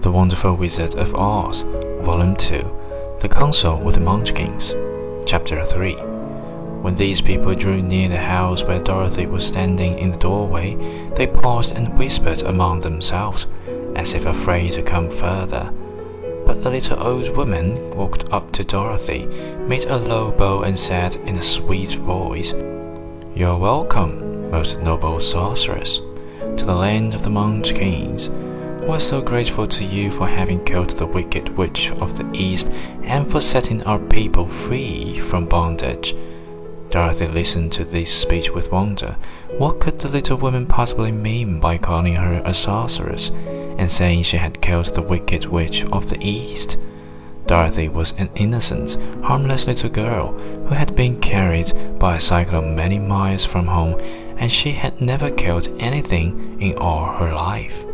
The Wonderful Wizard of Oz, Volume 2 The Council with the Munchkins, Chapter 3 When these people drew near the house where Dorothy was standing in the doorway, they paused and whispered among themselves, as if afraid to come further. But the little old woman walked up to Dorothy, made a low bow, and said in a sweet voice, You're welcome, most noble sorceress, to the land of the Munchkins. We're so grateful to you for having killed the wicked witch of the East and for setting our people free from bondage. Dorothy listened to this speech with wonder. What could the little woman possibly mean by calling her a sorceress and saying she had killed the wicked witch of the East? Dorothy was an innocent, harmless little girl who had been carried by a cyclone many miles from home, and she had never killed anything in all her life.